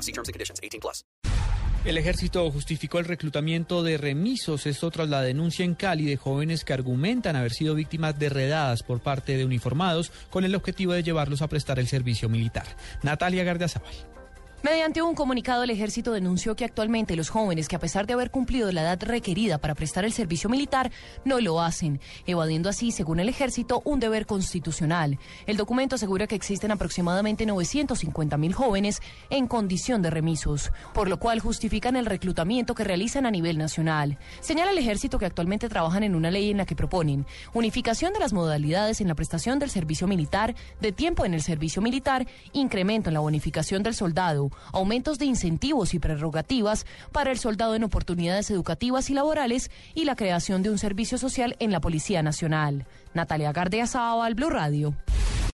law. See terms and conditions. 18 plus. El ejército justificó el reclutamiento de remisos, esto tras la denuncia en Cali de jóvenes que argumentan haber sido víctimas de redadas por parte de uniformados con el objetivo de llevarlos a prestar el servicio militar. Natalia Gardiazabal. Mediante un comunicado, el ejército denunció que actualmente los jóvenes que a pesar de haber cumplido la edad requerida para prestar el servicio militar, no lo hacen, evadiendo así, según el ejército, un deber constitucional. El documento asegura que existen aproximadamente 950 mil jóvenes en condición de remisos, por lo cual justifican el reclutamiento que realizan a nivel nacional. Señala el ejército que actualmente trabajan en una ley en la que proponen unificación de las modalidades en la prestación del servicio militar, de tiempo en el servicio militar, incremento en la bonificación del soldado, aumentos de incentivos y prerrogativas para el soldado en oportunidades educativas y laborales y la creación de un servicio social en la Policía Nacional. Natalia Gardea Blue Radio.